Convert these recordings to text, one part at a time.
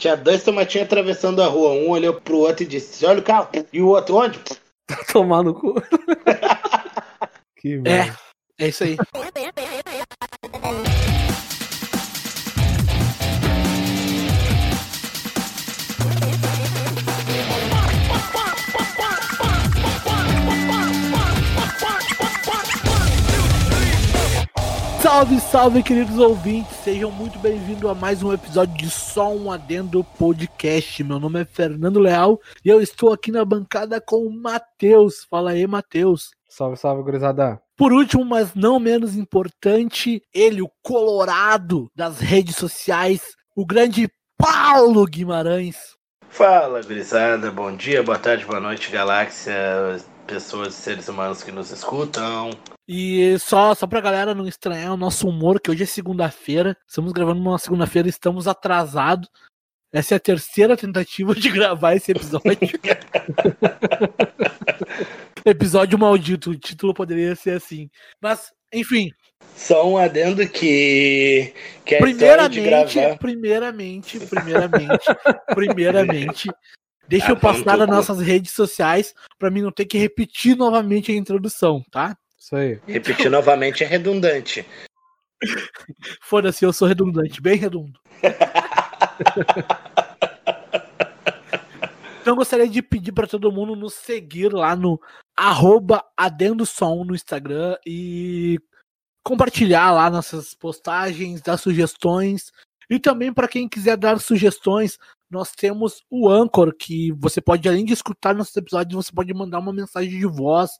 Tinha dois tomatinhos atravessando a rua. Um olhou pro outro e disse: Olha o carro. E o outro onde? Tá tomando cu. que merda. É, é isso aí. Salve, salve, queridos ouvintes! Sejam muito bem-vindos a mais um episódio de Só um Adendo Podcast. Meu nome é Fernando Leal e eu estou aqui na bancada com o Matheus. Fala aí, Matheus. Salve, salve, gurizada. Por último, mas não menos importante, ele, o colorado das redes sociais, o grande Paulo Guimarães. Fala, gurizada. Bom dia, boa tarde, boa noite, galáxia, pessoas, seres humanos que nos escutam. E só, só pra galera não estranhar o nosso humor, que hoje é segunda-feira. Estamos gravando uma segunda-feira, estamos atrasados. Essa é a terceira tentativa de gravar esse episódio. episódio maldito, o título poderia ser assim. Mas, enfim. Só um adendo que. que é primeiramente, gravar... primeiramente, primeiramente, primeiramente. Deixa eu passar nas nossas redes sociais para mim não ter que repetir novamente a introdução, tá? Isso aí. Repetir então... novamente é redundante. Foda-se, eu sou redundante, bem redondo. então gostaria de pedir para todo mundo nos seguir lá no arroba adendosom no Instagram e compartilhar lá nossas postagens, dar sugestões. E também para quem quiser dar sugestões, nós temos o Anchor, que você pode, além de escutar nossos episódios, você pode mandar uma mensagem de voz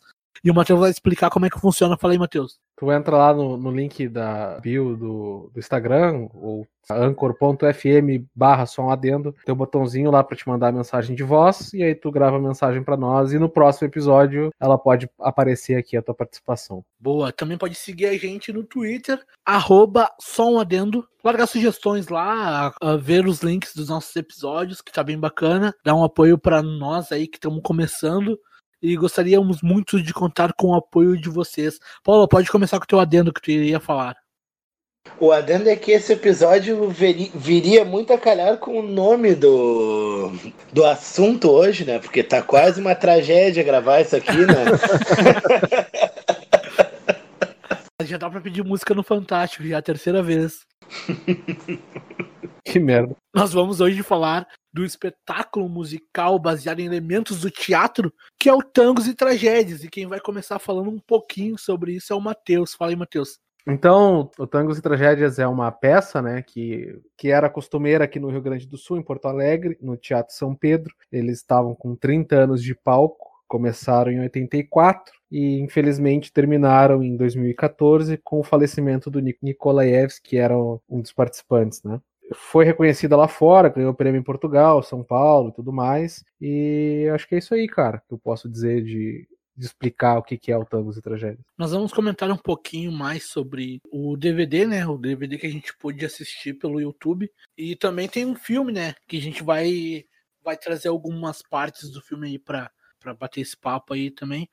e o Matheus vai explicar como é que funciona. Fala aí, Matheus. Tu entra lá no, no link da bio do, do Instagram, ou anchor.fm barra adendo, tem um botãozinho lá para te mandar a mensagem de voz, e aí tu grava a mensagem para nós, e no próximo episódio ela pode aparecer aqui a tua participação. Boa, também pode seguir a gente no Twitter, arroba adendo, largar sugestões lá, a, a ver os links dos nossos episódios, que tá bem bacana, dar um apoio para nós aí que estamos começando, e gostaríamos muito de contar com o apoio de vocês. Paulo, pode começar com o teu adendo que tu iria falar. O adendo é que esse episódio viria muito a calhar com o nome do, do assunto hoje, né? Porque tá quase uma tragédia gravar isso aqui, né? já dá pra pedir música no Fantástico, já é a terceira vez. que merda. Nós vamos hoje falar do espetáculo musical baseado em elementos do teatro, que é o Tangos e Tragédias. E quem vai começar falando um pouquinho sobre isso é o Matheus. Fala aí, Matheus. Então, o Tangos e Tragédias é uma peça, né, que, que era costumeira aqui no Rio Grande do Sul, em Porto Alegre, no Teatro São Pedro. Eles estavam com 30 anos de palco, começaram em 84 e infelizmente terminaram em 2014 com o falecimento do Nikolaevski, que era um dos participantes, né? Foi reconhecida lá fora, ganhou prêmio em Portugal, São Paulo e tudo mais. E acho que é isso aí, cara, que eu posso dizer de, de explicar o que, é o Tangos e Tragédias. Nós vamos comentar um pouquinho mais sobre o DVD, né? O DVD que a gente pôde assistir pelo YouTube. E também tem um filme, né? Que a gente vai, vai trazer algumas partes do filme aí pra, pra bater esse papo aí também.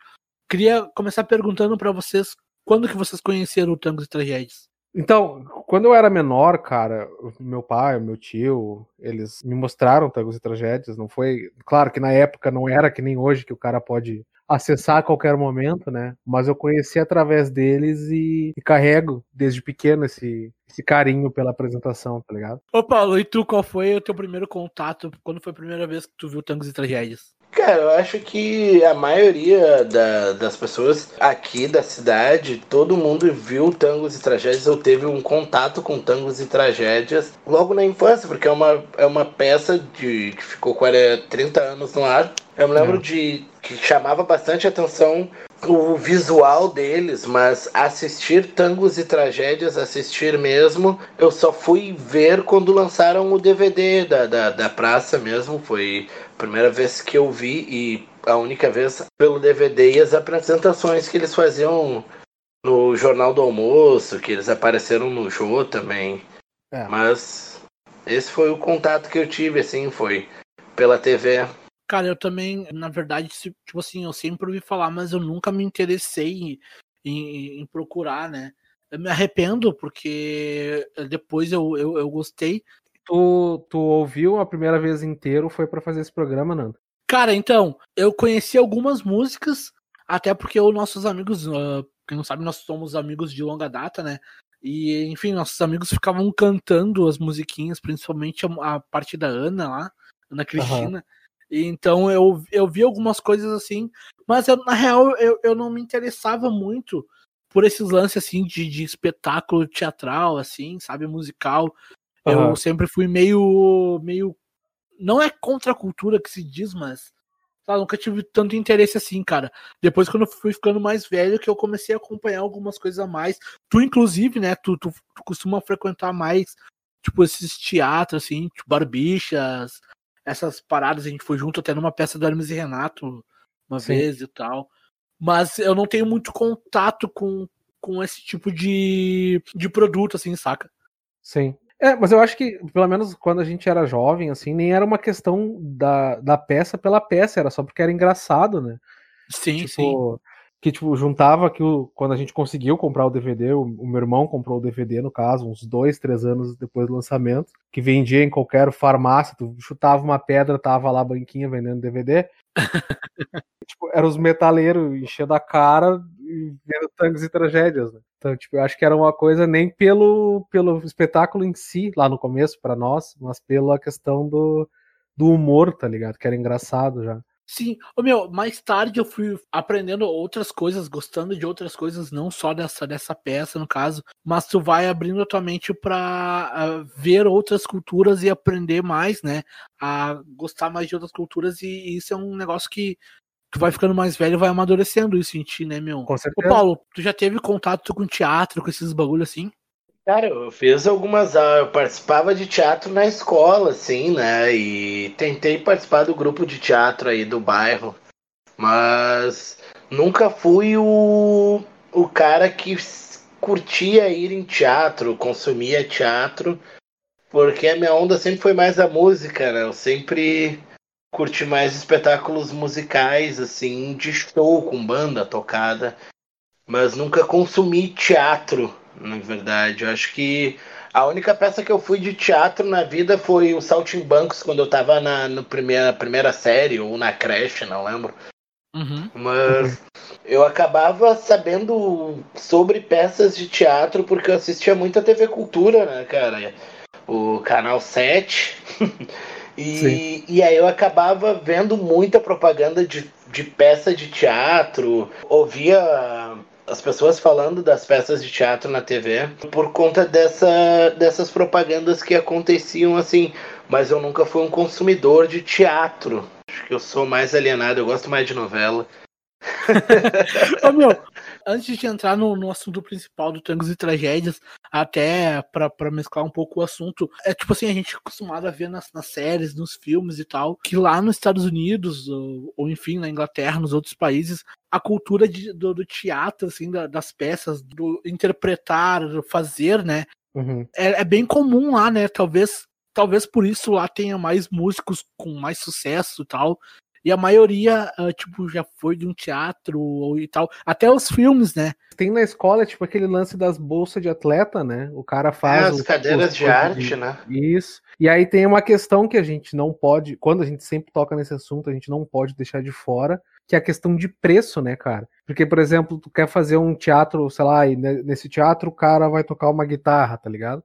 Queria começar perguntando para vocês quando que vocês conheceram o Tangos e Tragédias? Então, quando eu era menor, cara, meu pai, meu tio, eles me mostraram Tangos e Tragédias. Não foi. Claro que na época não era que nem hoje, que o cara pode acessar a qualquer momento, né? Mas eu conheci através deles e, e carrego desde pequeno esse, esse carinho pela apresentação, tá ligado? Ô Paulo, e tu, qual foi o teu primeiro contato? Quando foi a primeira vez que tu viu Tangos e Tragédias? Cara, eu acho que a maioria da, das pessoas aqui da cidade, todo mundo viu tangos e tragédias ou teve um contato com tangos e tragédias logo na infância, porque é uma, é uma peça de, que ficou 40, 30 anos no ar. Eu me lembro é. de que chamava bastante atenção o visual deles, mas assistir tangos e tragédias, assistir mesmo, eu só fui ver quando lançaram o DVD da, da, da praça mesmo. Foi primeira vez que eu vi e a única vez pelo DVD e as apresentações que eles faziam no Jornal do Almoço, que eles apareceram no show também. É. Mas esse foi o contato que eu tive, assim, foi pela TV. Cara, eu também, na verdade, tipo assim, eu sempre ouvi falar, mas eu nunca me interessei em, em, em procurar, né? Eu me arrependo, porque depois eu, eu, eu gostei. Tu, tu ouviu a primeira vez inteiro foi para fazer esse programa, Nando? Cara, então, eu conheci algumas músicas, até porque os nossos amigos, uh, quem não sabe, nós somos amigos de longa data, né? E, enfim, nossos amigos ficavam cantando as musiquinhas, principalmente a, a parte da Ana lá, Ana Cristina. Uhum. E, então eu, eu vi algumas coisas assim, mas eu, na real eu, eu não me interessava muito por esses lances assim de, de espetáculo teatral, assim, sabe, musical. Uhum. Eu sempre fui meio. meio. Não é contra a cultura que se diz, mas. Sabe, nunca tive tanto interesse assim, cara. Depois, quando eu fui ficando mais velho, que eu comecei a acompanhar algumas coisas a mais. Tu, inclusive, né, tu, tu, tu costuma frequentar mais, tipo, esses teatros, assim, tipo, barbichas, essas paradas. A gente foi junto até numa peça do Hermes e Renato uma Sim. vez e tal. Mas eu não tenho muito contato com, com esse tipo de, de produto, assim, saca? Sim. É, mas eu acho que, pelo menos quando a gente era jovem, assim, nem era uma questão da, da peça pela peça, era só porque era engraçado, né? Sim, tipo, sim. Que, tipo, juntava que o, quando a gente conseguiu comprar o DVD, o, o, meu irmão comprou o DVD, no caso, uns dois, três anos depois do lançamento, que vendia em qualquer farmácia, tu chutava uma pedra, tava lá a banquinha vendendo DVD. tipo, eram os metaleiros enchendo a cara e vendo tangos e tragédias, né? Então, tipo, eu acho que era uma coisa nem pelo, pelo espetáculo em si, lá no começo, para nós, mas pela questão do, do humor, tá ligado? Que era engraçado já. Sim, o meu, mais tarde eu fui aprendendo outras coisas, gostando de outras coisas, não só dessa, dessa peça, no caso, mas tu vai abrindo a tua mente pra uh, ver outras culturas e aprender mais, né? A gostar mais de outras culturas, e, e isso é um negócio que tu vai ficando mais velho vai amadurecendo isso em ti, né, meu? Com certeza. Ô, Paulo, tu já teve contato com teatro, com esses bagulho assim? Cara, eu fiz algumas eu participava de teatro na escola, assim, né? E tentei participar do grupo de teatro aí do bairro, mas nunca fui o, o cara que curtia ir em teatro, consumia teatro, porque a minha onda sempre foi mais a música, né? Eu sempre curti mais espetáculos musicais, assim, de show com banda tocada, mas nunca consumi teatro, na verdade. Eu acho que a única peça que eu fui de teatro na vida foi o Saltimbancos, quando eu tava na no primeira, primeira série, ou na creche, não lembro. Uhum. Mas eu acabava sabendo sobre peças de teatro porque eu assistia muito a TV Cultura, né, cara? O Canal 7. E, e aí eu acabava vendo muita propaganda de, de peça de teatro, ouvia as pessoas falando das peças de teatro na TV por conta dessa, dessas propagandas que aconteciam assim. Mas eu nunca fui um consumidor de teatro. Acho que eu sou mais alienado, eu gosto mais de novela. Ô, meu, antes de entrar no, no assunto principal do Tangos e Tragédias, até para mesclar um pouco o assunto, é tipo assim, a gente é acostumado a ver nas, nas séries, nos filmes e tal, que lá nos Estados Unidos, ou, ou enfim, na Inglaterra, nos outros países, a cultura de, do, do, teatro, assim, da, das peças, do interpretar, do fazer, né? Uhum. É, é bem comum lá, né? Talvez talvez por isso lá tenha mais músicos com mais sucesso e tal. E a maioria, uh, tipo, já foi de um teatro ou e tal. Até os filmes, né? Tem na escola, tipo, aquele lance das bolsas de atleta, né? O cara faz. É, as cadeiras de arte, de... né? Isso. E aí tem uma questão que a gente não pode. Quando a gente sempre toca nesse assunto, a gente não pode deixar de fora, que é a questão de preço, né, cara? Porque, por exemplo, tu quer fazer um teatro, sei lá, e nesse teatro o cara vai tocar uma guitarra, tá ligado?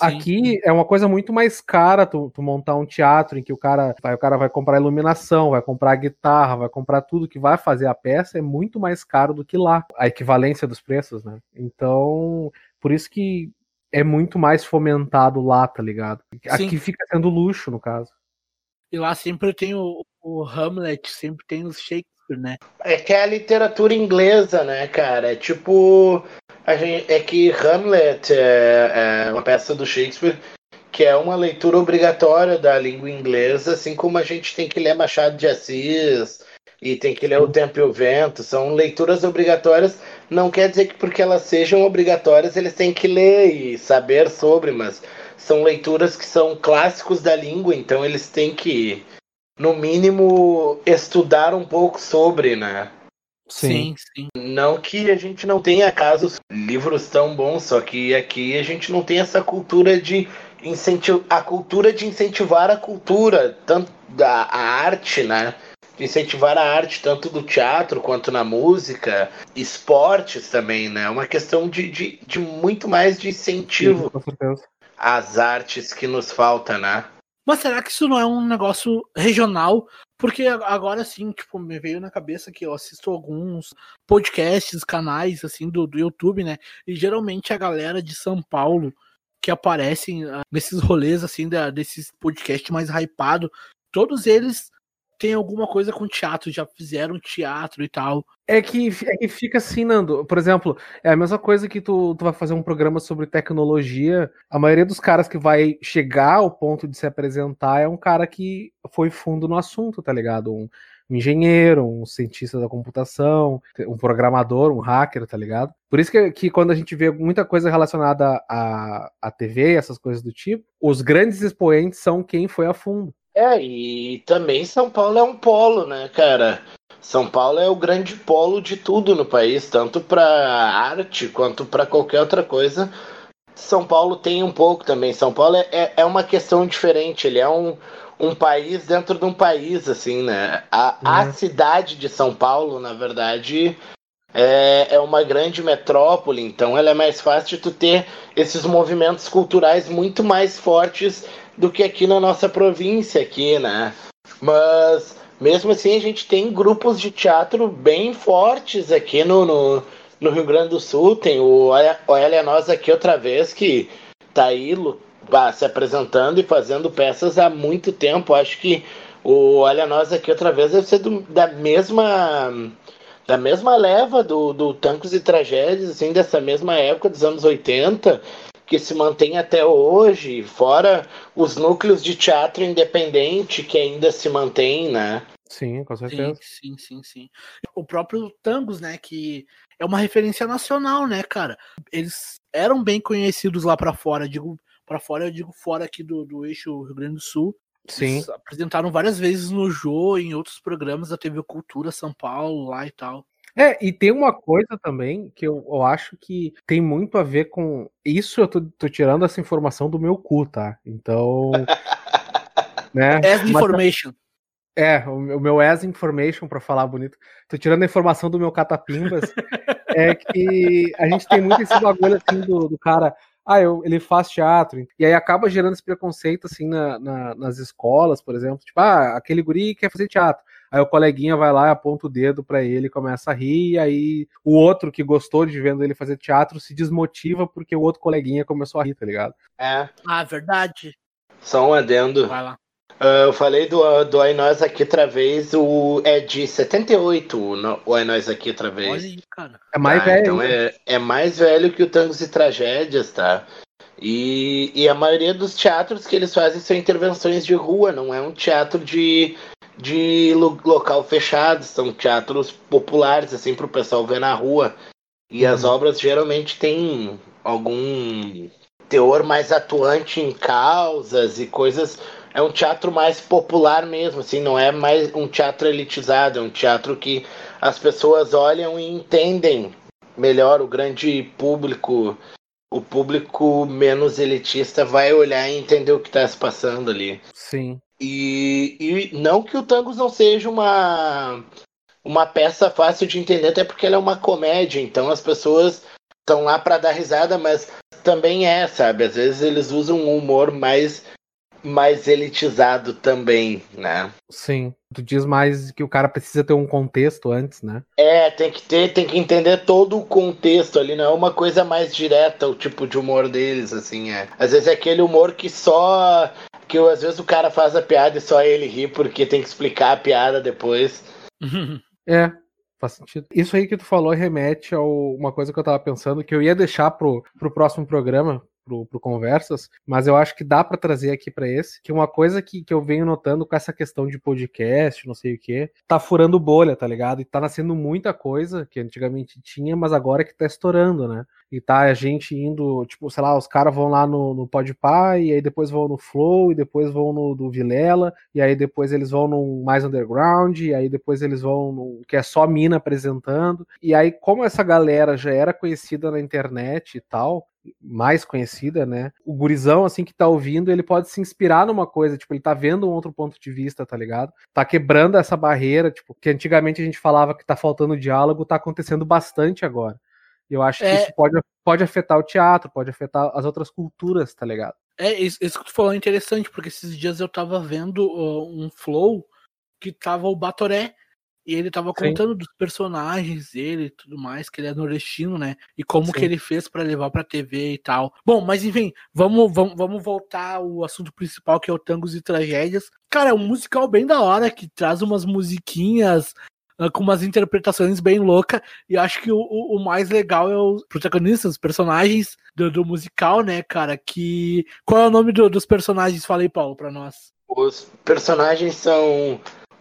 Aqui é uma coisa muito mais cara tu, tu, montar um teatro em que o cara vai, o cara vai comprar iluminação, vai comprar guitarra, vai comprar tudo que vai fazer a peça, é muito mais caro do que lá, a equivalência dos preços, né? Então, por isso que é muito mais fomentado lá, tá ligado? Aqui Sim. fica sendo luxo, no caso. E lá sempre tem o, o Hamlet, sempre tem os Shakespeare, né? É que é a literatura inglesa, né, cara? É tipo Gente, é que Hamlet é, é uma peça do Shakespeare que é uma leitura obrigatória da língua inglesa, assim como a gente tem que ler Machado de Assis e tem que ler O Tempo e o Vento, são leituras obrigatórias. Não quer dizer que porque elas sejam obrigatórias eles têm que ler e saber sobre, mas são leituras que são clássicos da língua, então eles têm que, no mínimo, estudar um pouco sobre, né? Sim, sim. Não que a gente não tenha casos, livros tão bons, só que aqui a gente não tem essa cultura de a cultura de incentivar a cultura, tanto da a arte, né? De incentivar a arte tanto do teatro quanto na música, esportes também, né? Uma questão de, de, de muito mais de incentivo às artes que nos falta, né? Mas será que isso não é um negócio regional? Porque agora sim, tipo, me veio na cabeça que eu assisto alguns podcasts, canais assim do, do YouTube, né? E geralmente a galera de São Paulo que aparecem uh, nesses rolês assim da, desses podcasts mais hypado, todos eles têm alguma coisa com teatro, já fizeram teatro e tal. É que, é que fica assim, Nando. Por exemplo, é a mesma coisa que tu, tu vai fazer um programa sobre tecnologia. A maioria dos caras que vai chegar ao ponto de se apresentar é um cara que foi fundo no assunto, tá ligado? Um, um engenheiro, um cientista da computação, um programador, um hacker, tá ligado? Por isso que, que quando a gente vê muita coisa relacionada à, à TV, essas coisas do tipo, os grandes expoentes são quem foi a fundo. É, e também São Paulo é um polo, né, cara? São Paulo é o grande polo de tudo no país, tanto para arte quanto para qualquer outra coisa. São Paulo tem um pouco também. São Paulo é, é, é uma questão diferente. Ele é um, um país dentro de um país, assim, né? A, uhum. a cidade de São Paulo, na verdade, é, é uma grande metrópole, então ela é mais fácil de tu ter esses movimentos culturais muito mais fortes do que aqui na nossa província, aqui, né? Mas mesmo assim a gente tem grupos de teatro bem fortes aqui no, no, no Rio Grande do Sul. Tem o Olha Nós aqui outra vez que tá aí se apresentando e fazendo peças há muito tempo. Acho que o Olha Nós aqui outra vez deve ser do, da mesma da mesma leva do, do Tancos e Tragédias, assim, dessa mesma época dos anos 80, que se mantém até hoje, fora os núcleos de teatro independente que ainda se mantém, né? Sim, com certeza. Sim, sim, sim, sim. O próprio Tangos, né, que é uma referência nacional, né, cara? Eles eram bem conhecidos lá para fora, digo para fora, eu digo fora aqui do, do eixo Rio Grande do Sul. Sim. Eles apresentaram várias vezes no Jô, em outros programas da TV Cultura São Paulo, lá e tal. É, e tem uma coisa também que eu, eu acho que tem muito a ver com. Isso eu tô, tô tirando essa informação do meu cu, tá? Então. né? As information. É, o meu as information, para falar bonito. Tô tirando a informação do meu catapimbas. é que a gente tem muito esse bagulho assim do, do cara ah, eu, ele faz teatro. E aí acaba gerando esse preconceito, assim, na, na, nas escolas, por exemplo. Tipo, ah, aquele guri quer fazer teatro. Aí o coleguinha vai lá, aponta o dedo para ele, começa a rir, e aí o outro que gostou de vendo ele fazer teatro se desmotiva porque o outro coleguinha começou a rir, tá ligado? É. Ah, verdade. Só um adendo. Vai lá. Uh, eu falei do, do Ai Nós Aqui outra vez, o, é de 78 no, o Ai Nós Aqui outra vez. Olha aí, cara. É mais ah, velho. Então é, é mais velho que o Tangos e Tragédias, tá? E, e a maioria dos teatros que eles fazem são intervenções de rua, não é um teatro de, de local fechado, são teatros populares, assim, para o pessoal ver na rua. E uhum. as obras geralmente têm algum teor mais atuante em causas e coisas é um teatro mais popular mesmo, assim, não é mais um teatro elitizado, é um teatro que as pessoas olham e entendem melhor o grande público, o público menos elitista vai olhar e entender o que está se passando ali. Sim. E, e não que o Tangos não seja uma uma peça fácil de entender, até porque ela é uma comédia, então as pessoas estão lá para dar risada, mas também é, sabe? Às vezes eles usam um humor mais mais elitizado também, né? Sim. Tu diz mais que o cara precisa ter um contexto antes, né? É, tem que ter, tem que entender todo o contexto ali, não é uma coisa mais direta o tipo de humor deles, assim, é. Às vezes é aquele humor que só que às vezes o cara faz a piada e só ele ri porque tem que explicar a piada depois. é, Faz sentido. Isso aí que tu falou remete a uma coisa que eu tava pensando que eu ia deixar pro, pro próximo programa, pro, pro Conversas, mas eu acho que dá para trazer aqui para esse, que uma coisa que, que eu venho notando com essa questão de podcast, não sei o que, tá furando bolha, tá ligado? E tá nascendo muita coisa que antigamente tinha, mas agora é que tá estourando, né? E tá a gente indo, tipo, sei lá, os caras vão lá no, no Podpah, e aí depois vão no Flow, e depois vão no do Vilela, e aí depois eles vão no mais underground, e aí depois eles vão no que é só mina apresentando. E aí, como essa galera já era conhecida na internet e tal, mais conhecida, né? O gurizão, assim, que tá ouvindo, ele pode se inspirar numa coisa, tipo, ele tá vendo um outro ponto de vista, tá ligado? Tá quebrando essa barreira, tipo, que antigamente a gente falava que tá faltando diálogo, tá acontecendo bastante agora. E eu acho é... que isso pode, pode afetar o teatro, pode afetar as outras culturas, tá ligado? É, isso, isso que tu falou é interessante, porque esses dias eu tava vendo uh, um flow que tava o Batoré, e ele tava contando Sim. dos personagens dele e tudo mais, que ele é nordestino, né? E como Sim. que ele fez para levar pra TV e tal. Bom, mas enfim, vamos, vamos, vamos voltar ao assunto principal, que é o Tangos e Tragédias. Cara, é um musical bem da hora, que traz umas musiquinhas uh, com umas interpretações bem loucas. E acho que o, o, mais legal é os protagonistas, os personagens do, do, musical, né, cara? Que. Qual é o nome do, dos personagens? Fala aí, Paulo, pra nós. Os personagens são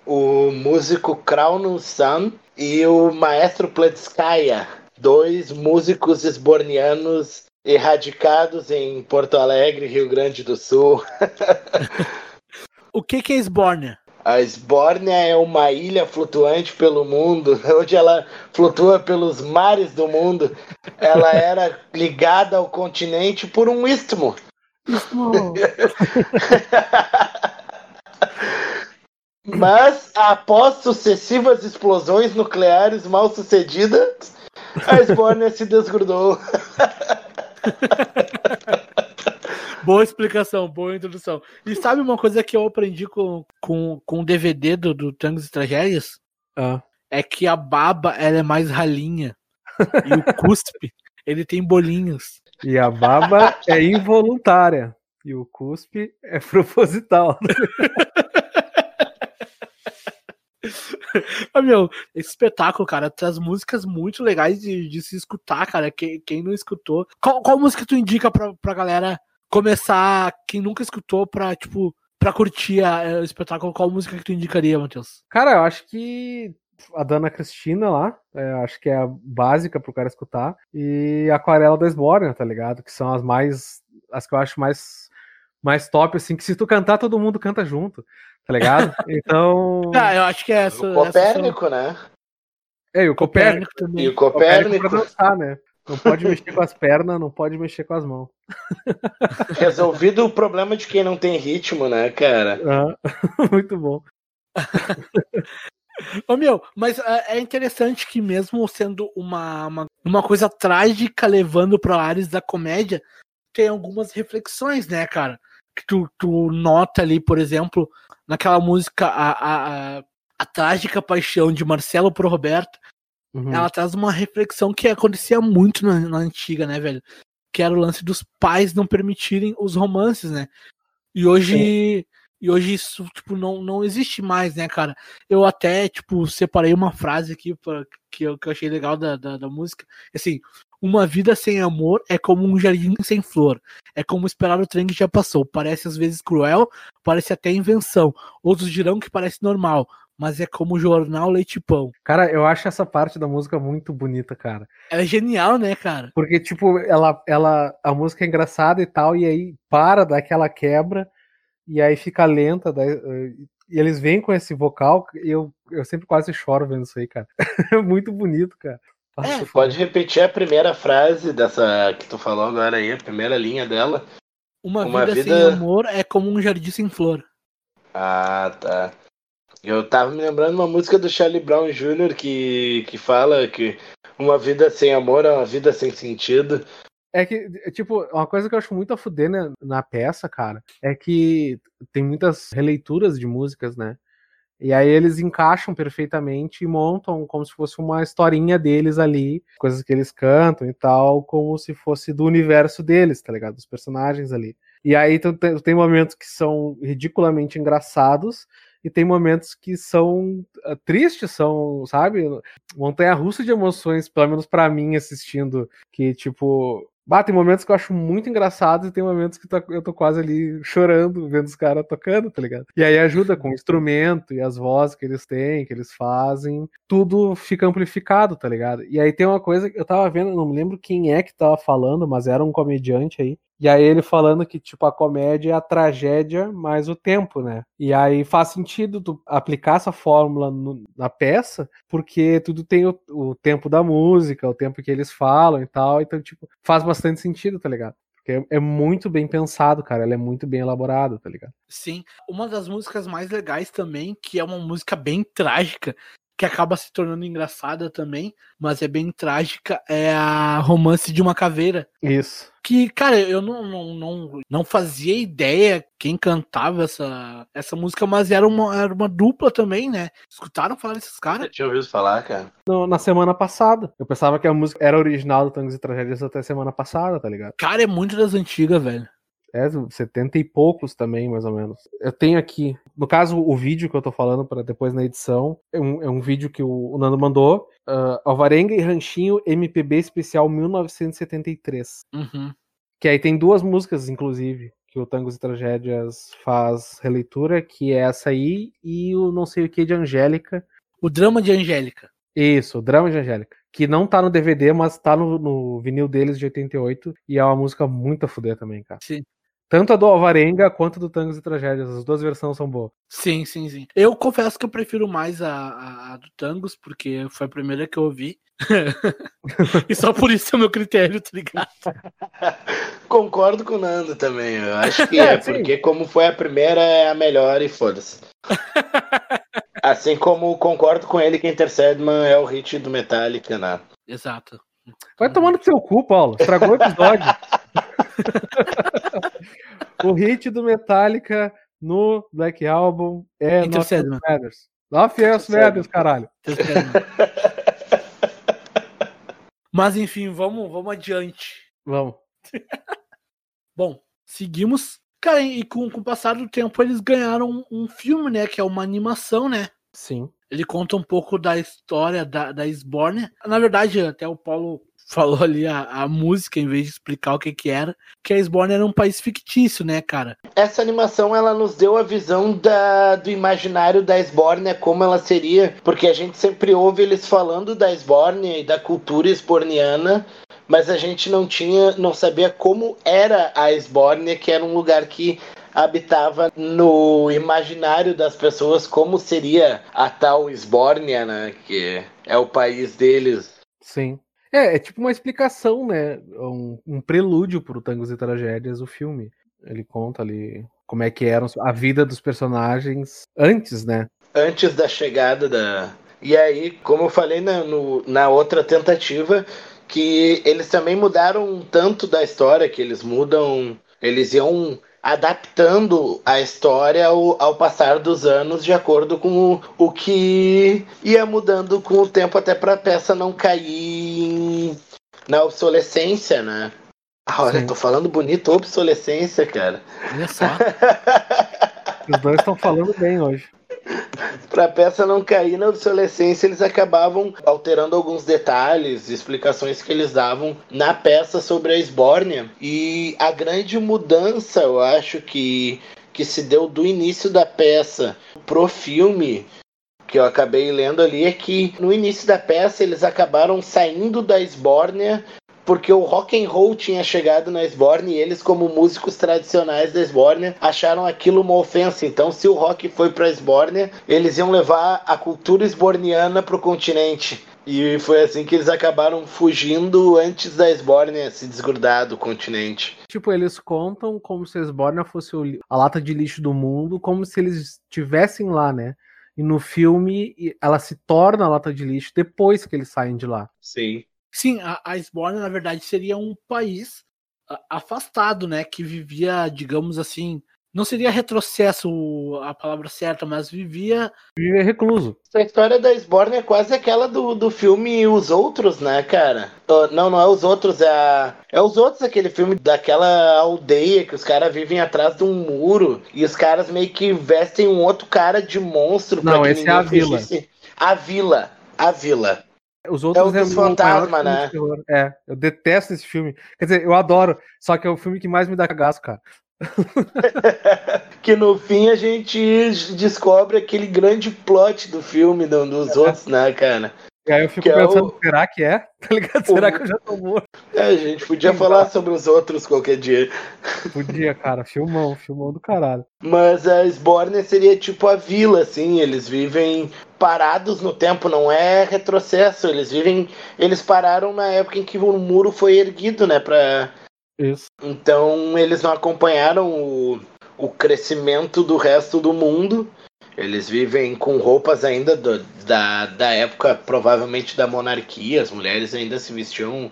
o músico Krauno Sam e o maestro Pletskaya, dois músicos esbornianos erradicados em Porto Alegre, Rio Grande do Sul. o que, que é Esbórnia? A Esbórnia é uma ilha flutuante pelo mundo, onde ela flutua pelos mares do mundo. Ela era ligada ao continente por um istmo. Istmo. Mas, após sucessivas explosões nucleares mal sucedidas, a Esbórnia se desgrudou. boa explicação, boa introdução. E sabe uma coisa que eu aprendi com, com, com o DVD do, do Tangos e Tragédias? Ah. É que a baba ela é mais ralinha. E o cuspe, ele tem bolinhos. E a baba é involuntária. E o cuspe é proposital. ah, meu, esse espetáculo, cara, traz músicas muito legais de, de se escutar, cara. Quem, quem não escutou. Qual, qual música tu indica pra, pra galera começar, quem nunca escutou, pra, tipo, pra curtir a, o espetáculo? Qual música que tu indicaria, Matheus? Cara, eu acho que a Dana Cristina lá, é, acho que é a básica pro cara escutar, e Aquarela da Esbórnia, tá ligado? Que são as mais, as que eu acho mais, mais top, assim, que se tu cantar, todo mundo canta junto tá ligado? Então. Ah, eu acho que é essa. O Copérnico, essa... né? É, e o Copérnico, Copérnico também. E o Copérnico. Copérnico dançar, né? Não pode mexer com as pernas, não pode mexer com as mãos. Resolvido o problema de quem não tem ritmo, né, cara? Ah, muito bom. Ô meu, mas é, é interessante que mesmo sendo uma, uma, uma coisa trágica levando para áreas da comédia, tem algumas reflexões, né, cara? Que tu, tu nota ali, por exemplo, naquela música a, a, a, Trágica Paixão de Marcelo Pro Roberto, uhum. ela traz uma reflexão que acontecia muito na, na, antiga, né, velho? Que era o lance dos pais não permitirem os romances, né? E hoje. E hoje isso, tipo, não, não existe mais, né, cara? Eu até, tipo, separei uma frase aqui pra, que, eu, que eu achei legal da, da, da música. Assim, uma vida sem amor é como um jardim sem flor. É como esperar o trem que já passou. Parece às vezes cruel, parece até invenção. Outros dirão que parece normal, mas é como jornal leite pão. Cara, eu acho essa parte da música muito bonita, cara. Ela é genial, né, cara? Porque, tipo, ela, ela, a música é engraçada e tal, e aí para daquela quebra, e aí fica lenta, daí, e eles vêm com esse vocal, e eu, eu sempre quase choro vendo isso aí, cara. É muito bonito, cara. É, pode repetir a primeira frase dessa que tu falou agora aí, a primeira linha dela. Uma, Uma vida, vida, sem amor é como um jardim sem flor. Ah, tá. Eu tava me lembrando uma música do Charlie Brown Jr. que, que fala que uma vida sem amor é uma vida sem sentido. É que, tipo, uma coisa que eu acho muito a fuder né, na peça, cara, é que tem muitas releituras de músicas, né? E aí eles encaixam perfeitamente e montam como se fosse uma historinha deles ali, coisas que eles cantam e tal, como se fosse do universo deles, tá ligado? Dos personagens ali. E aí tu tem, momentos que são ridiculamente engraçados e tem momentos que são uh, tristes, são, sabe? Montanha russa de emoções, pelo menos para mim assistindo, que tipo, Bah, tem momentos que eu acho muito engraçados e tem momentos que eu tô quase ali chorando vendo os caras tocando, tá ligado? E aí ajuda com o instrumento e as vozes que eles têm, que eles fazem, tudo fica amplificado, tá ligado? E aí tem uma coisa que eu tava vendo, não me lembro quem é que tava falando, mas era um comediante aí, E aí ele falando que, tipo, a comédia é a tragédia mais o tempo, né? E aí faz sentido tu aplicar essa fórmula no, na peça, porque tudo tem o, o, tempo da música, o tempo que eles falam e tal. Então, tipo, faz bastante sentido, tá ligado? Porque é, é muito bem pensado, cara. Ela é muito bem elaborada, tá ligado? Sim. Uma das músicas mais legais também, que é uma música bem trágica, que acaba se tornando engraçada também, mas é bem trágica, é a Romance de uma Caveira. Isso. Que, cara, eu não, não, não, não fazia ideia quem cantava essa, essa música, mas era uma, era uma dupla também, né? Escutaram falar desses caras? Eu tinha ouvido falar, cara. No, na semana passada. Eu pensava que a música era original do Tangos e Tragédias até semana passada, tá ligado? Cara, é muito das antigas, velho. É, 70 e poucos também, mais ou menos. Eu tenho aqui, no caso, o vídeo que eu tô falando para depois na edição, é um, é um vídeo que o, o Nando mandou. Uh, Alvarenga e Ranchinho MPB Especial 1973. Uhum. Que aí tem duas músicas, inclusive, que o Tangos e Tragédias faz releitura, que é essa aí e o Não Sei O Que de Angélica. O Drama de Angélica. Isso, o Drama de Angélica. Que não tá no DVD, mas tá no, no vinil deles de 88. E é uma música muito a fuder também, cara. Sim. Tanto a do Alvarenga quanto do Tangos e Tragédias. As duas versões são boas. Sim, sim, sim. Eu confesso que eu prefiro mais a, a, a do Tangos, porque foi a primeira que eu ouvi. e só por isso é o meu critério, tá ligado? Concordo com o Nando também. Eu acho que é, é porque como foi a primeira, é a melhor e foda-se. assim como concordo com ele que Intercedman é o hit do Metallica, né? Exato. Vai tomando seu cu, Paulo. Estragou o episódio. o hit do Metallica no Black Album é Intercedman. Nothing Matters, caralho. Mas enfim, vamos, vamos adiante. Vamos. Bom, seguimos. Cara, e com, com o passar do tempo eles ganharam um, um filme, né? Que é uma animação, né? Sim. Ele conta um pouco da história da, da Sborne. Na verdade, até o Paulo falou ali a, a música em vez de explicar o que que era, que a Sborne era um país fictício, né, cara? Essa animação ela nos deu a visão da, do imaginário da Sborne, como ela seria, porque a gente sempre ouve eles falando da Sborne e da cultura esborniana, mas a gente não tinha, não sabia como era a Esbórnia, que era um lugar que habitava no imaginário das pessoas como seria a tal Esbórnia, né, que é o país deles. Sim. É, é tipo uma explicação, né? Um, um prelúdio pro Tangos e Tragédias, o filme. Ele conta ali como é que era a vida dos personagens antes, né? Antes da chegada da. E aí, como eu falei na, no, na outra tentativa, que eles também mudaram um tanto da história, que eles mudam. Eles iam adaptando a história ao, ao, passar dos anos de acordo com o, o que ia mudando com o tempo até para a peça não cair na obsolescência, né? Ah, olha, Sim. tô falando bonito, obsolescência, cara. Olha só. Os dois estão falando bem hoje para a peça não cair na obsolescência, eles acabavam alterando alguns detalhes, explicações que eles davam na peça sobre a Esbórnia. E a grande mudança, eu acho que que se deu do início da peça pro filme que eu acabei lendo ali é que no início da peça eles acabaram saindo da Esbórnia porque o rock and roll tinha chegado na Esbórnia e eles, como músicos tradicionais da Esbórnia, acharam aquilo uma ofensa. Então, se o rock foi para Esbórnia, eles iam levar a cultura esborniana para o continente. E foi assim que eles acabaram fugindo antes da Esbórnia se desgrudar do continente. Tipo, eles contam como se a Esbórnia fosse a lata de lixo do mundo, como se eles estivessem lá, né? E no filme ela se torna a lata de lixo depois que eles saem de lá. Sim. Sim, a, a Esbórnia, na verdade, seria um país afastado, né? Que vivia, digamos assim, não seria retrocesso a palavra certa, mas vivia. Vivia recluso. A história da Esbórnia é quase aquela do, do filme Os Outros, né, cara? Não, não é Os Outros, é, a... é Os Outros, aquele filme daquela aldeia que os caras vivem atrás de um muro e os caras meio que vestem um outro cara de monstro. Não, esse é a vila. A vila. A vila. Os outros é o é fantasma, né? É, eu detesto esse filme. Quer dizer, eu adoro, só que é o filme que mais me dá cagaço, cara. que no fim a gente descobre aquele grande plot do filme dos é. outros, né, cara? E aí eu fico é pensando, o- será que é? Tá ligado? O- Será que eu já tô morto? É, gente podia falar sobre os outros qualquer dia. Podia, cara. Filmão, filmão do caralho. Mas a Sborne seria tipo a vila, assim, eles vivem parados no tempo, não é retrocesso, eles vivem. Eles pararam na época em que o muro foi erguido, né? Pra... Isso. Então eles não acompanharam o, o crescimento do resto do mundo. Eles vivem com roupas ainda do- da, da época, provavelmente da monarquia. As mulheres ainda se vestiam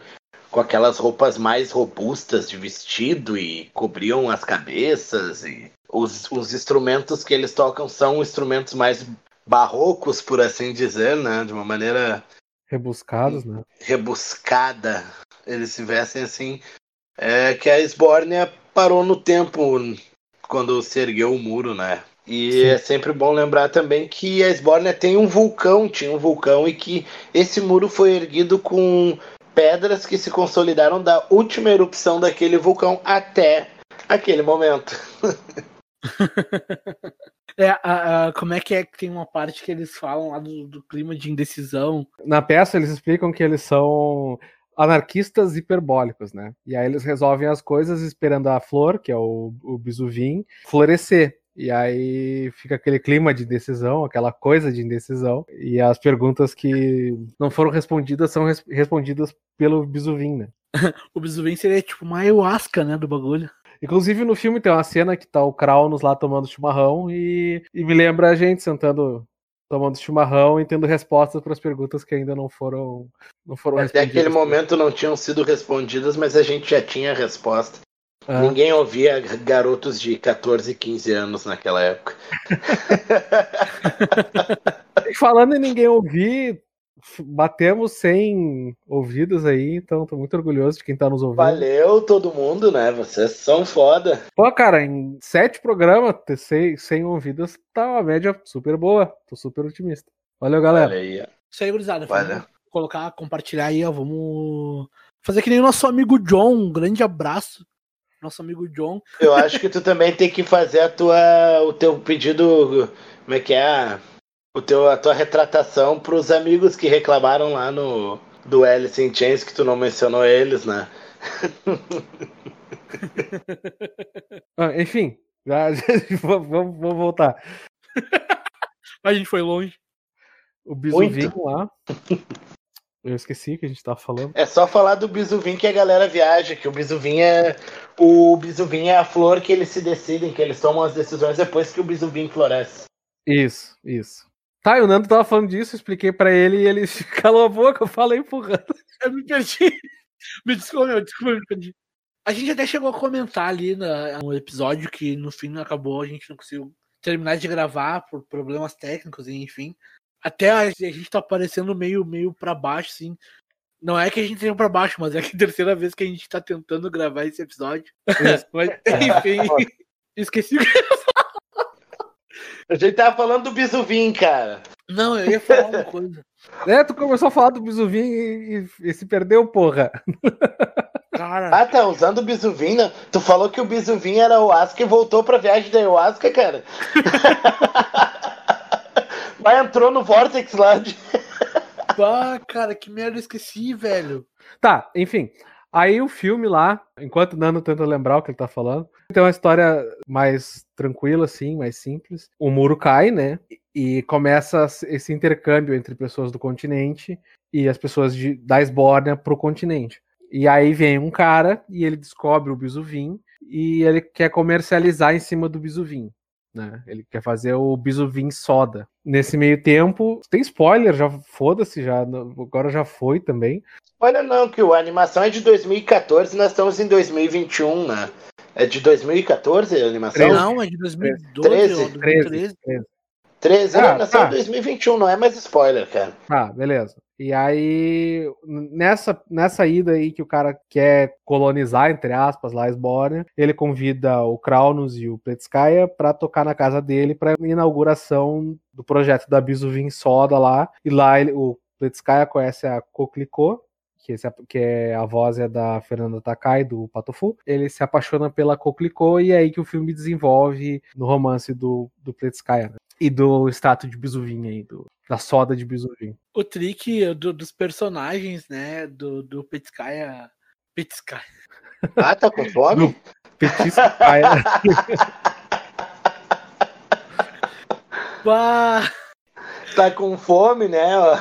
com aquelas roupas mais robustas de vestido e cobriam as cabeças. E os, os instrumentos que eles tocam são instrumentos mais barrocos, por assim dizer, né? De uma maneira Rebuscados, né? rebuscada. Eles se vestem assim. É que a Esbórnia parou no tempo quando se ergueu o muro, né? E Sim. é sempre bom lembrar também que a Esbórnia tem um vulcão, tinha um vulcão, e que esse muro foi erguido com pedras que se consolidaram da última erupção daquele vulcão até aquele momento. É, a- a- como é que é que tem uma parte que eles falam lá do, do clima de indecisão? Na peça eles explicam que eles são anarquistas hiperbólicos, né? E aí eles resolvem as coisas esperando a flor, que é o, o bisuvim, florescer. E aí fica aquele clima de indecisão, aquela coisa de indecisão. E as perguntas que não foram respondidas são res- respondidas pelo bisuvim, né? O Bisuvim seria tipo uma ayahuasca, né, do bagulho. Inclusive no filme tem uma cena que tá o Kraunos lá tomando chimarrão e, e me lembra a gente sentando tomando chimarrão e tendo respostas para as perguntas que ainda não foram não foram Até respondidas. aquele momento não tinham sido respondidas, mas a gente já tinha a resposta. Ah, Ninguém ouvia garotos de 14 e 15 anos naquela época. falando em ninguém ouvir, batemos 100 ouvidos aí, então tô muito orgulhoso de quem tá nos ouvindo. Valeu todo mundo, né? Vocês são foda. Pô, cara, em sete programas, ter 100, 100 ouvidas tá uma média super boa. Tô super otimista. Valeu, galera. Ó. Isso aí, gurizada. Valeu. Vamos colocar, compartilhar aí, ó. Vamos fazer que nem o nosso amigo John. Um grande abraço. Nosso amigo John. Eu acho que tu também tem que fazer a tua, o teu pedido, como é que é? O teu, a tua retratação pros amigos que reclamaram lá no do Alice in Chains, que tu não mencionou eles, né? Ah, enfim, já- vamos, vamos- voltar. A gente foi longe. O Bizuvinho lá. Eu esqueci que a gente tava falando. É só falar do Bisuvim que a galera viaja, que o Bisuvim é o Bisuvim é a flor que eles se decidem, que eles tomam as decisões depois que o Bisuvim floresce. Isso, isso. Tá, e o Nando tava falando disso, eu expliquei pra ele e ele calou a boca, eu falei empurrando. Eu me perdi. Me desculpa, meu, desculpa, eu me perdi. A gente até chegou a comentar ali na- no episódio que no fim não acabou, a gente não conseguiu terminar de gravar por problemas técnicos, e enfim. Até a, a gente tá aparecendo meio, meio pra baixo, assim. Não é que a gente tenha pra baixo, mas é que é a terceira vez que a gente tá tentando gravar esse episódio. mas, enfim, esqueci o que. A gente tava falando do Bisuvim, cara. Não, eu ia falar uma coisa. É, tu começou a falar do Bizuvinho e, e- e se perdeu, porra. Cara, Ah, tá usando o Bisuvim, né? Tu falou que o Bisuvim era o Asca e voltou pra viagem da Ayahuasca, cara. Mas entrou no Vortex lá de... pá, cara, que merda, eu esqueci, velho. Tá, enfim. Aí o filme lá, enquanto o Nando tenta lembrar o que ele tá falando, tem uma história mais tranquila, assim, mais simples. O muro cai, né? E começa esse intercâmbio entre pessoas do continente e as pessoas de, da Esbórnia pro continente. E aí vem um cara e ele descobre o bisuvim e ele quer comercializar em cima do bisuvim. Né? Ele quer fazer o bisuvim soda. Nesse meio tempo, tem spoiler, já foda-se, já agora já foi também. Olha não, que a animação é de 2014 nós estamos em 2021, né? É de 2014 a animação? Não, é de 2012 13, ou 2013. 13, Ah, animação tá. é 2021, não é mais spoiler, cara. Tá, beleza. E aí, nessa, nessa ida aí que o cara quer colonizar, entre aspas, lá Esbórnia, ele convida o Kraunos e o Pletskaya pra tocar na casa dele pra inauguração do projeto da Bisuvin Soda lá. E lá ele, o Pletskaya conhece a Coquelicot, que, esse- que é a voz é da Fernanda Takai, do Patofu. Ele se apaixona pela Coquelicot e é aí que o filme desenvolve no romance do, do Pletskaya. né? E do status de bisuvinho aí, do, da soda de bisuvinho. O trick do- dos personagens, né? Do, do Petskaya. Petskaya. Ah, tá com fome? Petisco caia. Bah, tá com fome, né? ó?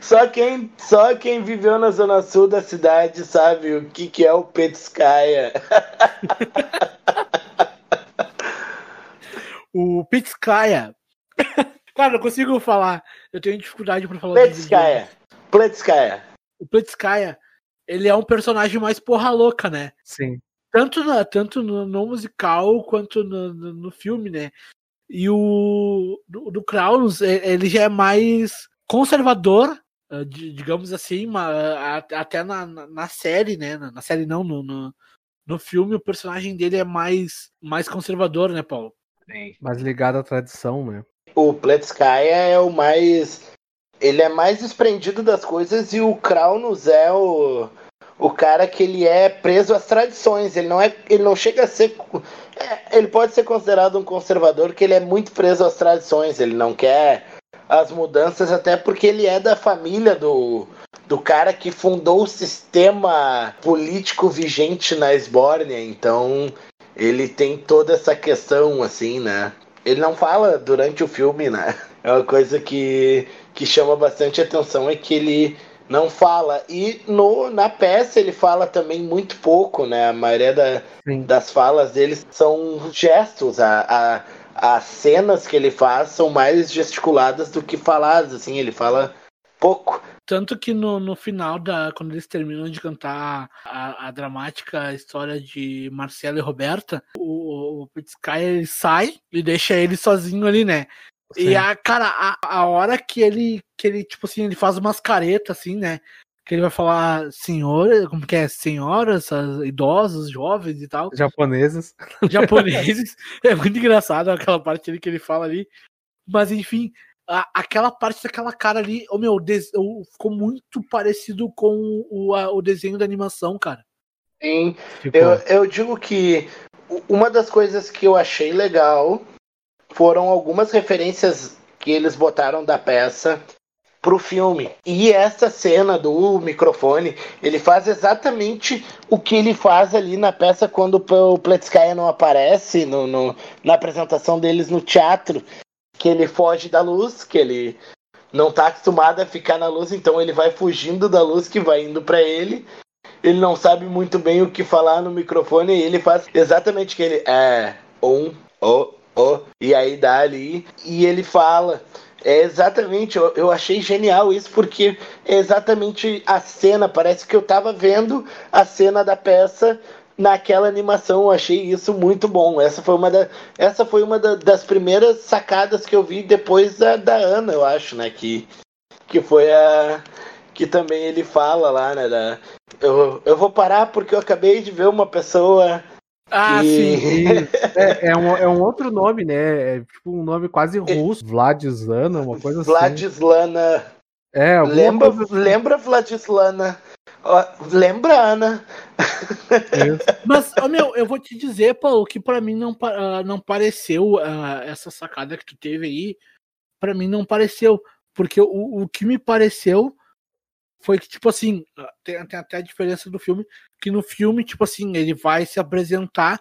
Só quem, só quem viveu na zona sul da cidade sabe o que, que é o Petskaya. o Petskaya. Cara, não consigo falar. Eu tenho dificuldade pra falar. o nome dele. Petskaya. Petskaya. O Petskaya, ele é um personagem mais porra louca, né? Sim. tanto, na, tanto no, no musical quanto no, no, no filme, né? E o do, do Kraus, ele já é mais conservador, eh, di- digamos assim, até na, na, na série, né? Na, na série não, no, no, no filme o personagem dele é mais, mais conservador, né, Paulo? Mais ligado à tradição, né? O Pletskaya é o mais. Ele é mais desprendido das coisas e o Kraunus é o. O cara que ele é preso às tradições. Ele não é. Ele não chega a ser. é, ele pode ser considerado um conservador, que ele é muito preso às tradições. Ele não quer as mudanças, até porque ele é da família do. Do cara que fundou o sistema político vigente na Esbórnia. Então, ele tem toda essa questão, assim, né? Ele não fala durante o filme, né? É uma coisa que, que chama bastante atenção, é que ele não fala. E no, na peça ele fala também muito pouco, né? A maioria da, das falas dele são gestos. A, a, as cenas que ele faz são mais gesticuladas do que faladas, assim. Ele fala pouco. Tanto que no, no final, da, quando eles terminam de cantar a, a dramática história de Marcelo e Roberta, o, o Petskaya ele sai e deixa ele sozinho ali, né? Sim. E a, cara, a, a hora que ele, que ele, tipo assim, ele faz umas caretas, assim, né? Que ele vai falar senhora, como que é? Senhoras, as idosos, jovens e tal, Japoneses. japoneses. é muito engraçado aquela parte ali que ele fala ali. Mas, enfim, a- aquela parte daquela cara ali, oh, meu, des- o- ficou muito parecido com o, a- o desenho da animação, cara. Sim, Ficou. Eu, eu digo que uma das coisas que eu achei legal foram algumas referências que eles botaram da peça pro filme. E essa cena do microfone, ele faz exatamente o que ele faz ali na peça quando o Pletskaya não aparece no, no- na apresentação deles no teatro, que ele foge da luz, que ele não tá acostumado a ficar na luz, então ele vai fugindo da luz que vai indo para ele. Ele não sabe muito bem o que falar no microfone e ele faz exatamente o que ele é um o o e aí dá ali e ele fala. É exatamente eu, eu achei genial isso porque é exatamente a cena parece que eu tava vendo a cena da peça naquela animação eu achei isso muito bom essa foi uma da, essa foi uma da- das primeiras sacadas que eu vi depois da, da Ana eu acho né que que foi a que também ele fala lá né da, eu, eu vou parar porque eu acabei de ver uma pessoa Ah, que... sim. É, é um, é um outro nome, né? É tipo um nome quase russo. Vladislana, uma coisa assim. Vladislana. É, Lembra, coisa lembra Vladislana? Ó, lembra Ana? assim. Mas, meu, eu vou te dizer, Paulo, que pra mim não, ah, não pareceu ah, essa sacada que tu teve aí. Pra mim não pareceu. Porque o, o que me pareceu foi que, tipo assim, ah, tem, tem até a diferença do filme, que no filme, tipo assim, ele vai se apresentar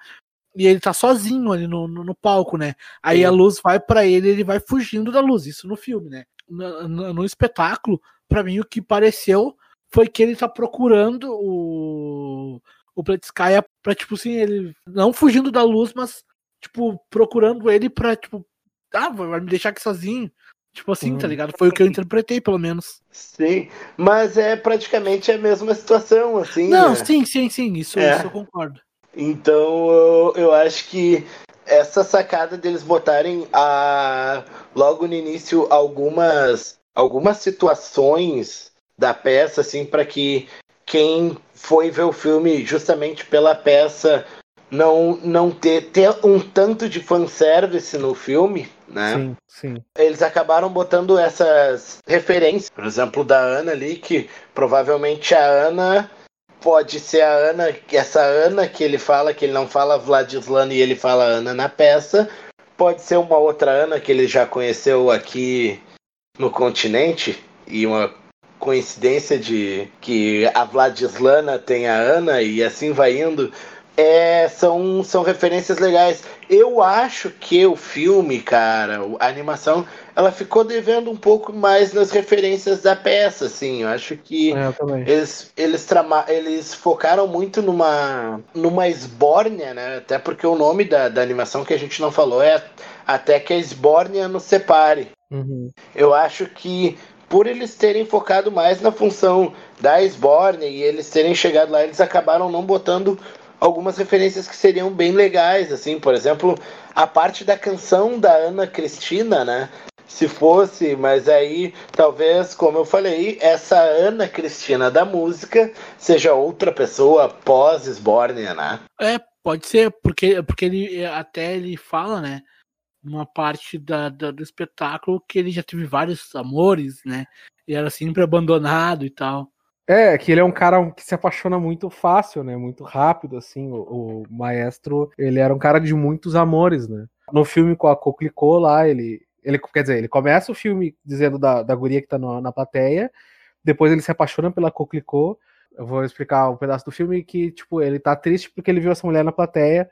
e ele tá sozinho ali no, no, no palco, né? Aí Sim. a luz vai pra ele ele vai fugindo da luz. Isso no filme, né? No, no- no espetáculo, pra mim, o que pareceu foi que ele tá procurando o, o Pletskaya pra, tipo assim, ele não fugindo da luz, mas, tipo, procurando ele pra, tipo, ah, vai me deixar aqui sozinho. Tipo assim, tá Hum. ligado? Foi o que eu interpretei, pelo menos. Sim, mas é praticamente a mesma situação, assim. Não, né? sim, sim, sim, isso, É. isso eu concordo. Então eu, eu acho que essa sacada deles botarem a, logo no início algumas, algumas situações da peça, assim, para que quem foi ver o filme justamente pela peça não, não ter, ter um tanto de fanservice no filme, né? Sim, sim. eles acabaram botando essas referências, por exemplo, da Ana ali, que provavelmente a Ana pode ser a Ana, essa Ana que ele fala, que ele não fala Vladislana e ele fala Ana na peça. Pode ser uma outra Ana que ele já conheceu aqui no continente e uma coincidência de que a Vladislana tem a Ana e assim vai indo. É, são, são referências legais. Eu acho que o filme, cara, a animação, ela ficou devendo um pouco mais nas referências da peça, assim. Eu acho que É, eu eles, eles, trama, eles focaram muito numa, numa esbórnia, né? Até porque o nome da, da animação que a gente não falou é Até que a esbórnia nos separe. Uhum. Eu acho que por eles terem focado mais na função da Sborne e eles terem chegado lá, eles acabaram não botando algumas referências que seriam bem legais, assim, por exemplo, a parte da canção da Ana Cristina, né? Se fosse, mas aí talvez, como eu falei, essa Ana Cristina da música seja outra pessoa pós Sborne, né? É, pode ser, porque, porque ele até ele fala, né? Uma parte da, da- do espetáculo que ele já teve vários amores, né? E era sempre abandonado e tal. É, que ele é um cara que se apaixona muito fácil, né? Muito rápido, assim. O, o maestro, ele era um cara de muitos amores, né? No filme com a Coquelicot lá, ele, ele. Quer dizer, ele começa o filme dizendo da, da guria que tá no- na plateia, depois ele se apaixona pela Coquelicot. Eu vou explicar um pedaço do filme que, tipo, ele tá triste porque ele viu essa mulher na plateia,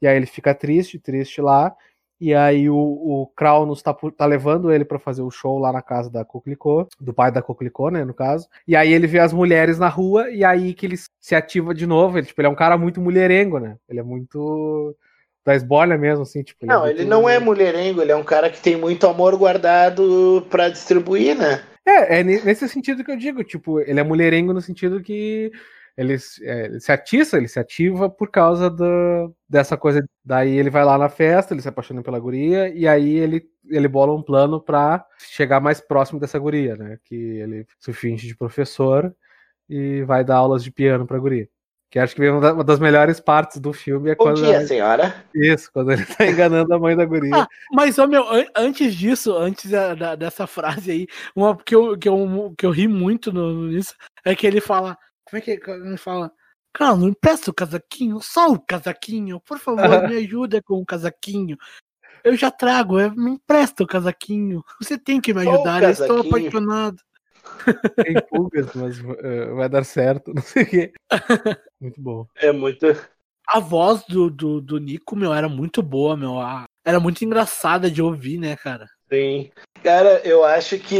e aí ele fica triste, triste lá. E aí o, o Kraunus tá, tá levando ele pra fazer o show lá na casa da Coquelicot, do pai da Coquelicot, né, no caso. E aí ele vê as mulheres na rua e aí que ele se ativa de novo. Ele, tipo, ele é um cara muito mulherengo, né? Ele é muito da esbolha mesmo, assim, tipo. Não, é ele muito- não é mulherengo, ele é um cara que tem muito amor guardado pra distribuir, né? É, é ne- nesse sentido que eu digo, tipo, ele é mulherengo no sentido que ele, se- é, ele se atiça, ele se ativa por causa do, dessa coisa. Daí ele vai lá na festa, ele se apaixona pela guria, e aí ele, ele bola um plano pra chegar mais próximo dessa guria, né? Que ele se finge de professor e vai dar aulas de piano pra guria. Que acho que uma da- uma das melhores partes do filme é Bom quando. dia, senhora. Isso, quando ele tá enganando a mãe da guria. Ah, mas, ô, meu, an- antes disso, antes da- da- dessa frase aí, uma que eu, que eu, que eu ri muito no, nisso, é que ele fala. Como é que ele fala? Cara, não empresta o casaquinho, só o casaquinho, por favor, me ajuda com o casaquinho. Eu já trago, é, me empresta o casaquinho. Você tem que me ajudar, eu estou apaixonado. Tem pulgas, mas eh, vai dar certo, não sei o quê. Muito bom. É muito. A voz do, do, do Nico, meu, era muito boa, meu. a- Era muito engraçada de ouvir, né, cara? Sim. Cara, eu acho que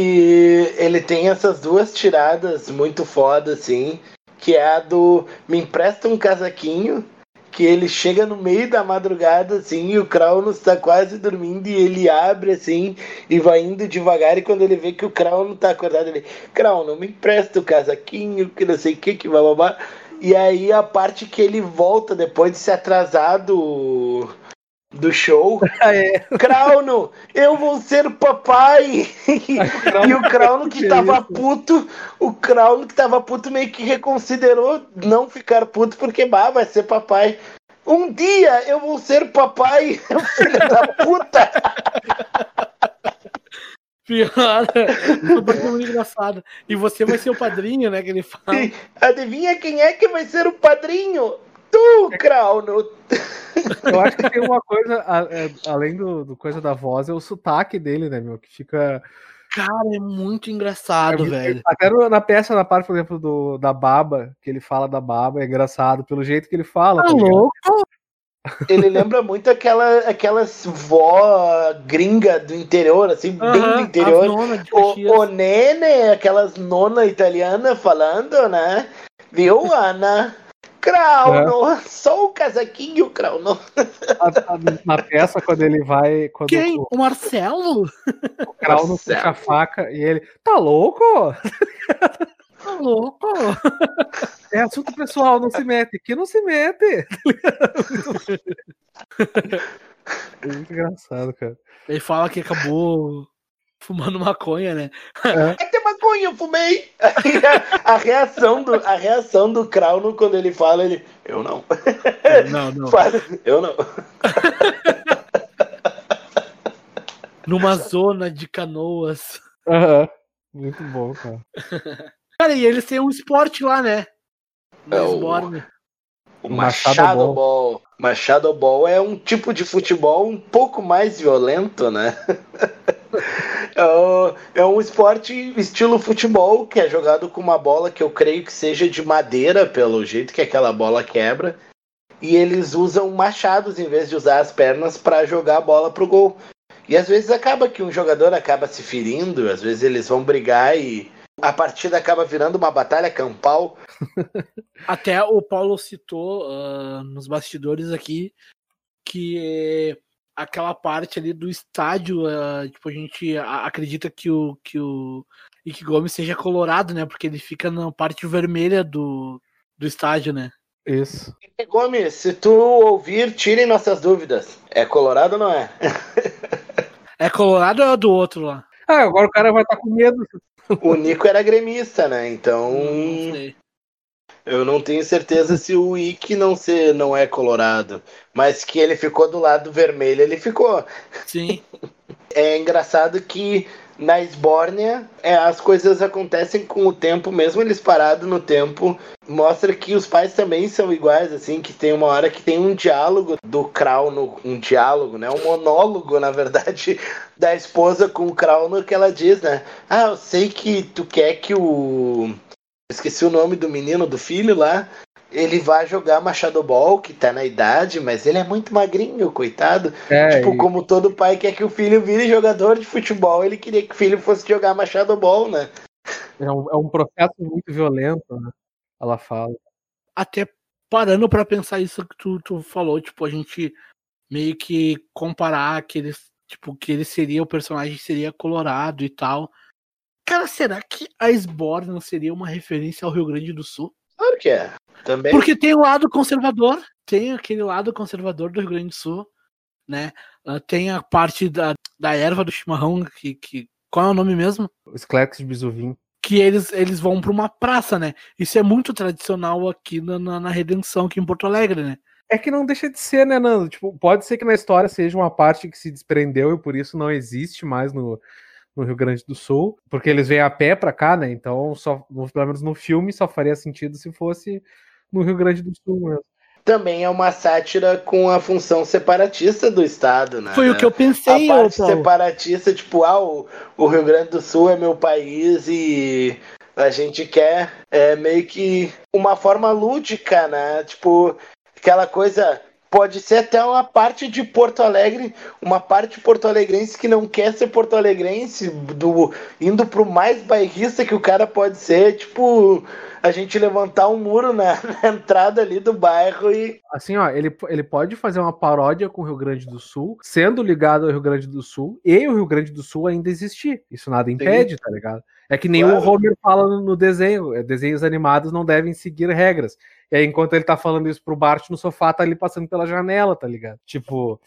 ele tem essas duas tiradas muito foda, assim. Que é a do me empresta um casaquinho. Que ele chega no meio da madrugada, assim, e o Kraunos tá quase dormindo, e ele abre, assim, e vai indo devagar, e quando ele vê que o Krauno tá acordado, ele, Krauno, me empresta o casaquinho, que não sei o que, que bababá. E aí a parte que ele volta depois de se atrasar do, show, Ah, é. Krauno, eu vou ser papai! e o Krauno que tava puto, o Krauno que tava puto meio que reconsiderou não ficar puto porque bah, vai ser papai. Um dia eu vou ser papai, filho da puta! Pior, isso foi muito engraçado. E você vai ser o padrinho, né? Que ele fala. Adivinha quem é que vai ser o padrinho? Tu, Krauno! Eu acho que tem uma coisa, a- é, além do, do coisa da voz, é o sotaque dele, né, meu? Que fica. Cara, é muito engraçado, velho. Até no- na peça, na parte, por exemplo, do, da baba, que ele fala da baba, é engraçado pelo jeito que ele fala. Tá tá louco? Ele lembra muito aquela, aquelas vó gringa do interior, assim, bem do interior. O, o Nene, aquelas nona italiana falando, né? Viu, Ana? Krauno, só o casaquinho, Krauno. A- a- na peça, quando ele vai. Quando Quem? o, O Marcelo? o Marcelo. puxa a faca e ele. Tá louco? Tá louco? É assunto pessoal, não se mete. Que não se mete. É muito engraçado, cara. Ele fala que acabou fumando maconha, né? Até maconha eu fumei. A, reação do, a reação do Krauno quando ele fala, ele. Eu não. Não, não. Fala, Eu não. Numa zona de canoas. Aham. Muito bom, cara. Cara, e eles têm um esporte lá, né? É o- Esborne. O Machado Machado Ball. Ball. Machado Ball é um tipo de futebol um pouco mais violento, né? É é um esporte estilo futebol que é jogado com uma bola que eu creio que seja de madeira, pelo jeito que aquela bola quebra. E eles usam machados em vez de usar as pernas para jogar a bola pro gol. E às vezes acaba que um jogador acaba se ferindo, às vezes eles vão brigar e a partida acaba virando uma batalha campal. Até o Paulo citou ah, nos bastidores aqui que aquela parte ali do estádio, ah, tipo, a gente acredita que o, que o Ike Gomes seja colorado, né? Porque ele fica na parte vermelha do, do estádio, né? Isso. E, Gomes, se tu ouvir, tirem nossas dúvidas. É colorado ou não é? É colorado ou é do outro lá? Ah, agora o cara vai estar com medo. O Nico era gremista, né? Então Não sei. Eu não tenho certeza se o Ike não, se, não é colorado. Mas que ele ficou do lado vermelho, ele ficou. Sim. É engraçado que na Esbórnia é, as coisas acontecem com o tempo, mesmo eles parados no tempo. Mostra que os pais também são iguais, assim, que tem uma hora que tem um diálogo do Krauno, um diálogo, né? Um monólogo, na verdade, da esposa com o Krauno que ela diz, né? Ah, eu sei que tu quer que o. Esqueci o nome do menino, do filho lá. Ele vai jogar Machado Ball, que tá na idade, mas ele é muito magrinho, coitado. É, Tipo, e- como todo pai quer que o filho vire jogador de futebol, ele queria que o filho fosse jogar Machado Ball, né? é, um, é um processo muito violento, né? Ela fala. Até parando pra pensar isso que tu, tu falou, tipo, a gente meio que comparar que ele, tipo, que ele seria, o personagem seria colorado e tal. Cara, será que a Sborn não seria uma referência ao Rio Grande do Sul? Claro que é. Também. Porque tem o lado conservador, tem aquele lado conservador do Rio Grande do Sul, né? Ah, Tem a parte da, da erva do chimarrão, que, que. Qual é o nome mesmo? O Sklex de Bisuvim. Que eles, eles vão pra uma praça, né? Isso é muito tradicional aqui na, na, na Redenção, aqui em Porto Alegre, né? É que não deixa de ser, né, Nando? Tipo, pode ser que na história seja uma parte que se desprendeu e por isso não existe mais no, no Rio Grande do Sul, porque eles vêm a pé pra cá, né? Então, só, pelo menos no filme, só faria sentido se fosse no Rio Grande do Sul mesmo. Também é uma sátira com a função separatista do Estado, né? Foi o que eu A pensei, ô parte Paulo. separatista, tipo, ah, o, o Rio Grande do Sul é meu país e a gente quer é, meio que uma forma lúdica, né? Tipo, aquela coisa. Pode ser até uma parte de Porto Alegre, uma parte porto-alegrense que não quer ser porto-alegrense, do, indo pro mais bairrista que o cara pode ser, tipo, a gente levantar um muro na, na entrada ali do bairro e. Assim, ó, ele, ele pode fazer uma paródia com o Rio Grande do Sul, sendo ligado ao Rio Grande do Sul, e o Rio Grande do Sul ainda existir. Isso nada impede, tá ligado? É que nem Claro. o Homer fala no, desenho. é, Desenhos animados não devem seguir regras. E aí, enquanto ele tá falando isso pro Bart no sofá, tá ali passando pela janela, tá ligado? Tipo,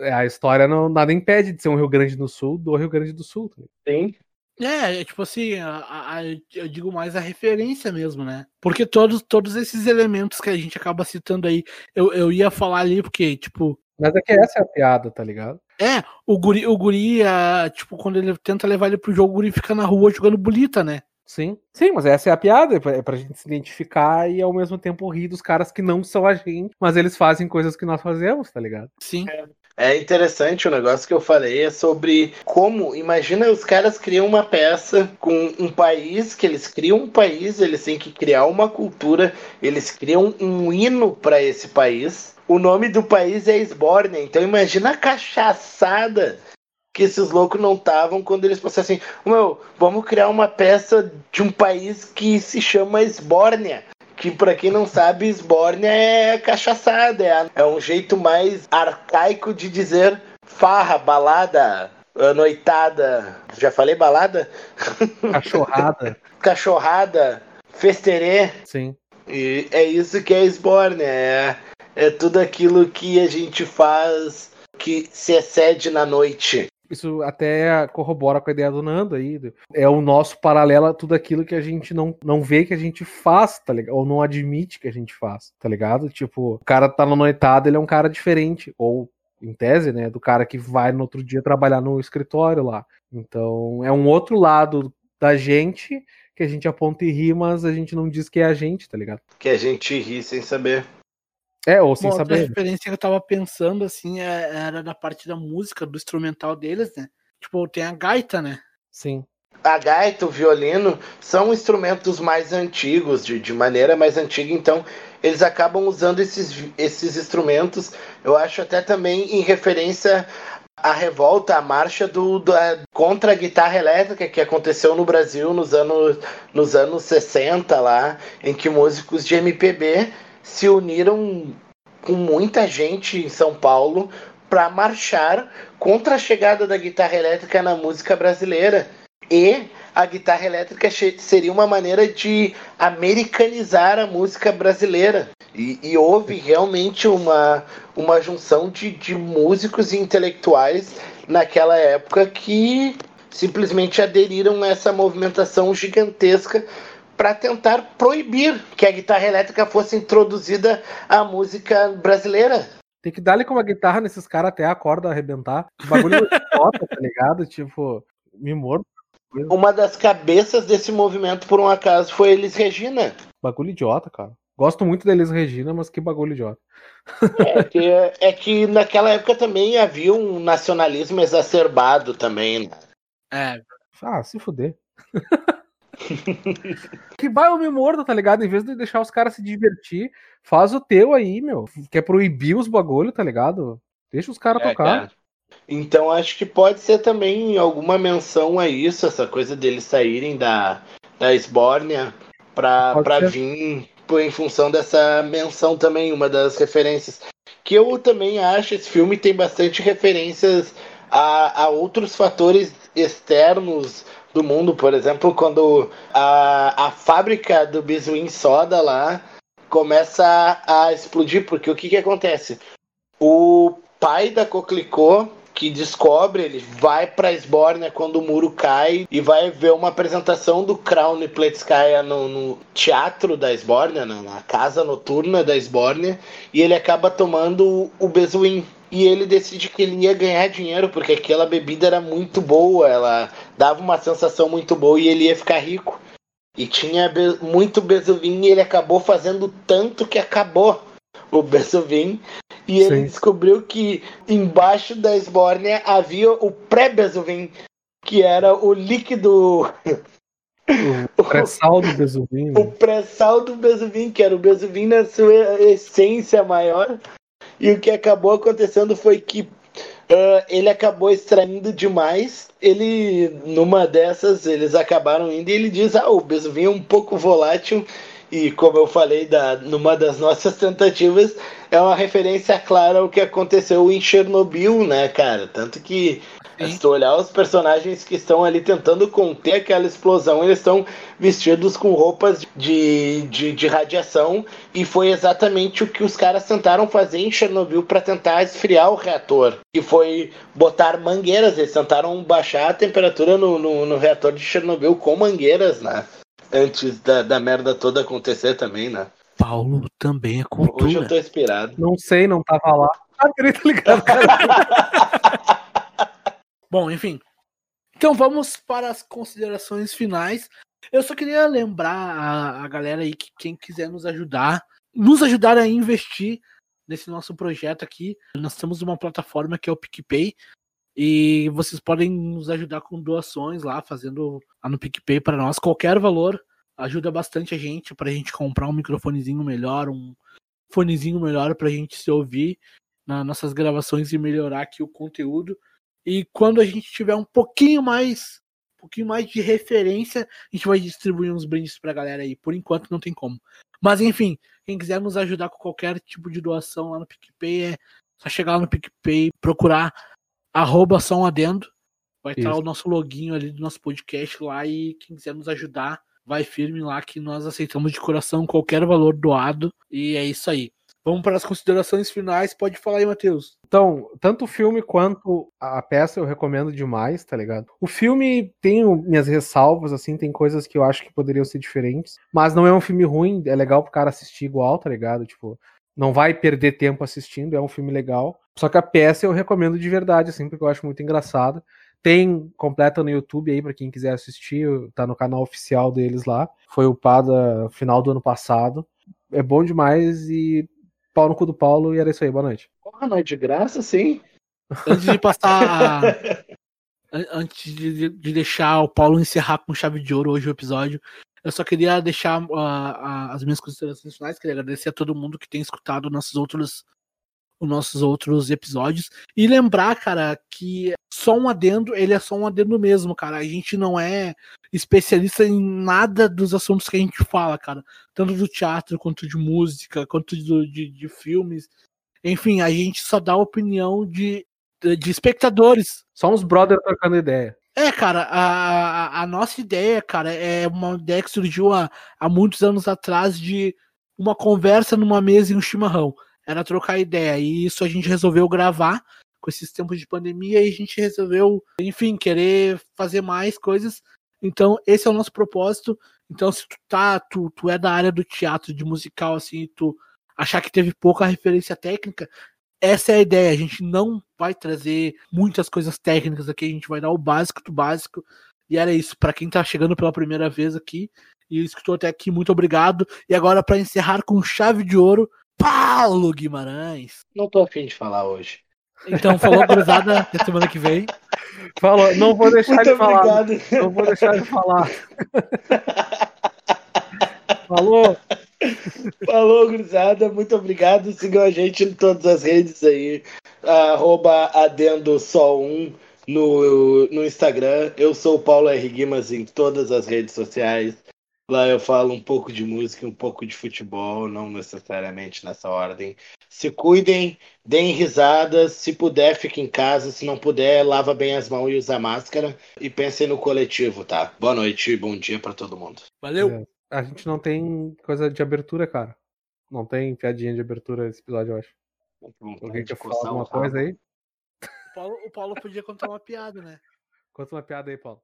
é, a história não nada impede de ser um Rio Grande do Sul do Rio Grande do Sul. tá ligado? Sim. É, é tipo assim, a- a- eu digo mais a referência mesmo, né? Porque todos, todos esses elementos que a gente acaba citando aí, eu, eu ia falar ali, porque, tipo, Mas é que essa é a piada, tá ligado? é, o guri, o guri ah, tipo, quando ele tenta levar ele pro jogo, o guri fica na rua jogando bolita, né? Sim, sim, mas essa é a piada, é pra, é pra gente se identificar e ao mesmo tempo rir dos caras que não são a gente, mas eles fazem coisas que nós fazemos, tá ligado? Sim. É interessante o negócio que eu falei é sobre como, imagina os caras criam uma peça com um país, que eles criam um país, eles têm que criar uma cultura, eles criam um hino para esse país. O nome do país é Esbórnia, então imagina a cachaçada que esses loucos não estavam quando eles pensaram assim, meu, vamos criar uma peça de um país que se chama Esbórnia. Que pra quem não sabe, esbórnia é cachaçada, é, a- é um jeito mais arcaico de dizer farra, balada, noitada. Já falei balada? Cachorrada, Cachorrada, festerê. sim. E é isso que é esbórnia, é, é tudo aquilo que a gente faz que se excede na noite. Isso até corrobora com a ideia do Nando aí. É o nosso paralelo a tudo aquilo que a gente não, não vê que a gente faz, tá ligado? Ou não admite que a gente faz, tá ligado? Tipo, o cara tá na noitada, ele é um cara diferente. Ou, em tese, né, do cara que vai no outro dia trabalhar no escritório lá. Então, é um outro lado da gente que a gente aponta e ri, mas a gente não diz que é a gente, tá ligado? Que a gente ri sem saber. É, ou sem saber. referência que eu tava pensando, assim, é- era da parte da música, do instrumental deles, né? Tipo, tem a gaita, né? Sim. A gaita, o violino, são instrumentos mais antigos, de, de maneira mais antiga, então eles acabam usando esses, esses instrumentos, eu acho até também em referência à revolta, à marcha do, da- contra a guitarra elétrica que aconteceu no Brasil nos anos, nos anos 60 lá, em que músicos de MPB se uniram com muita gente em São Paulo para marchar contra a chegada da guitarra elétrica na música brasileira. E a guitarra elétrica seria uma maneira de americanizar a música brasileira. E, e houve realmente uma, uma junção de, de músicos e intelectuais naquela época que simplesmente aderiram a essa movimentação gigantesca para tentar proibir que a guitarra elétrica fosse introduzida à música brasileira. Tem que dar-lhe com uma guitarra nesses caras até a corda arrebentar. Que Bagulho idiota, tá ligado? Tipo, me mordo. Uma das cabeças desse movimento, por um acaso, foi Elis Regina. Bagulho idiota, cara. Gosto muito deles, Regina, mas que bagulho idiota. É que, é que naquela época também havia um nacionalismo exacerbado também. né? É, Ah, se fuder. que vai eu me mordo, tá ligado? Em vez de deixar os caras se divertir, faz o teu aí, meu. Quer proibir os bagulho, tá ligado? Deixa os caras É, tocar. cara. Então acho que pode ser também alguma menção a isso, essa coisa deles saírem da, da Esbórnia pra, Pode pra ser. vir pô, em função dessa menção também, uma das referências. Que eu também acho, esse filme tem bastante referências a, a outros fatores externos do mundo, por exemplo, quando a, a fábrica do Biswin Soda lá começa a, a explodir, porque o que que acontece? O pai da Coquelicot que descobre, ele vai pra Esbórnia quando o muro cai e vai ver uma apresentação do Crown Pletskaya no, no teatro da Esbórnia, na, casa noturna da Esbórnia, e ele acaba tomando o, Bezuim. E ele decide que ele ia ganhar dinheiro, porque aquela bebida era muito boa, ela dava uma sensação muito boa e ele ia ficar rico. E tinha muito Bezuvim e ele acabou fazendo tanto que acabou o Bezuvim. E ele Sim. descobriu que embaixo da Esbórnia havia o pré-Bezuvim, que era o líquido, O pré-sal do Bezuvim. o pré-sal do Bezuvim, que era o Bezuvim na sua essência maior. E o que acabou acontecendo foi que ah, ele acabou extraindo demais. Ele, numa dessas, eles acabaram indo e ele diz: Ah, o Bezuvim é um pouco volátil. E como eu falei da, numa das nossas tentativas, é uma referência clara ao que aconteceu em Chernobyl, né, cara? Tanto que Sim. se tu olhar os personagens que estão ali tentando conter aquela explosão, eles estão vestidos com roupas de, de, de radiação, e foi exatamente o que os caras tentaram fazer em Chernobyl para tentar esfriar o reator. Que foi botar mangueiras, eles tentaram baixar a temperatura no, no, no reator de Chernobyl com mangueiras, né? Antes da, da merda toda acontecer também, né? Paulo também é Hoje eu cultura. tô inspirado. Não sei, não tava lá. Ah, queria tá ligado, cara. Bom, enfim. Então vamos para as considerações finais. Eu só queria lembrar a, a galera aí que quem quiser nos ajudar, nos ajudar a investir nesse nosso projeto aqui. Nós temos uma plataforma que é o PicPay. E vocês podem nos ajudar com doações lá, fazendo lá no PicPay para nós. Qualquer valor ajuda bastante a gente para a gente comprar um microfonezinho melhor, um fonezinho melhor para a gente se ouvir nas nossas gravações e melhorar aqui o conteúdo. E quando a gente tiver um pouquinho mais, um pouquinho mais de referência, a gente vai distribuir uns brindes pra galera aí. Por enquanto não tem como. Mas enfim, quem quiser nos ajudar com qualquer tipo de doação lá no PicPay, é só chegar lá no PicPay, procurar arroba só um adendo. Vai estar Isso. o nosso loginho ali do nosso podcast lá e quem quiser nos ajudar, vai firme lá que nós aceitamos de coração qualquer valor doado. E é isso aí. Vamos para as considerações finais. Pode falar aí, Matheus. Então, tanto o filme quanto a peça eu recomendo demais, tá ligado? O filme tem minhas ressalvas, assim, tem coisas que eu acho que poderiam ser diferentes, mas não é um filme ruim, é legal pro cara assistir igual, tá ligado? Tipo, não vai perder tempo assistindo, é um filme legal. Só que a peça eu recomendo de verdade, assim, porque eu acho muito engraçado. Tem completa no YouTube aí para quem quiser assistir, tá no canal oficial deles lá. Foi upado final do ano passado. É bom demais e pau no cu do Paulo e era isso aí, boa noite. Porra, não é de graça, sim. Antes de passar. antes de, de, deixar o Paulo encerrar com chave de ouro hoje o episódio, eu só queria deixar uh, uh, as minhas considerações finais. Queria agradecer a todo mundo que tem escutado nossos outros, os nossos outros episódios. E lembrar, cara, que só um adendo, ele é só um adendo mesmo, cara. A gente não é especialista em nada dos assuntos que a gente fala, cara. Tanto do teatro, quanto de música, quanto do, de, de filmes. Enfim, a gente só dá opinião de, de espectadores. Só uns brothers trocando ideia. É, cara, a, a nossa ideia, cara, é uma ideia que surgiu há, há muitos anos atrás de uma conversa numa mesa e um chimarrão. Era trocar ideia. E isso a gente resolveu gravar com esses tempos de pandemia e a gente resolveu, enfim, querer fazer mais coisas. Então, esse é o nosso propósito. Então, se tu tá, tu, tu é da área do teatro, de musical, assim, tu achar que teve pouca referência técnica, essa é a ideia. A gente não vai trazer muitas coisas técnicas aqui, a gente vai dar o básico do básico. E era isso. Para quem tá chegando pela primeira vez aqui e escutou até aqui, muito obrigado. E agora, para encerrar com chave de ouro, Paulo Guimarães. Não tô afim de falar hoje. Então, falou cruzada até semana que vem. Falou, não vou deixar muito de obrigado. falar. Não vou deixar de falar. falou. Falou, gurizada. Muito obrigado. Sigam a gente em todas as redes aí. Arroba adendo só um no, no Instagram. Eu sou o Paulo R. Guimas em todas as redes sociais. Lá eu falo um pouco de música, um pouco de futebol, não necessariamente nessa ordem. Se cuidem, deem risadas. Se puder, fique em casa. Se não puder, lava bem as mãos e usa máscara. E pensem no coletivo, tá? Boa noite e bom dia para todo mundo. Valeu! É. A gente não tem coisa de abertura, cara. Não tem piadinha de abertura nesse episódio, eu acho. Alguém quer falar alguma coisa aí? O Paulo, o Paulo podia contar uma piada, né? Conta uma piada aí, Paulo.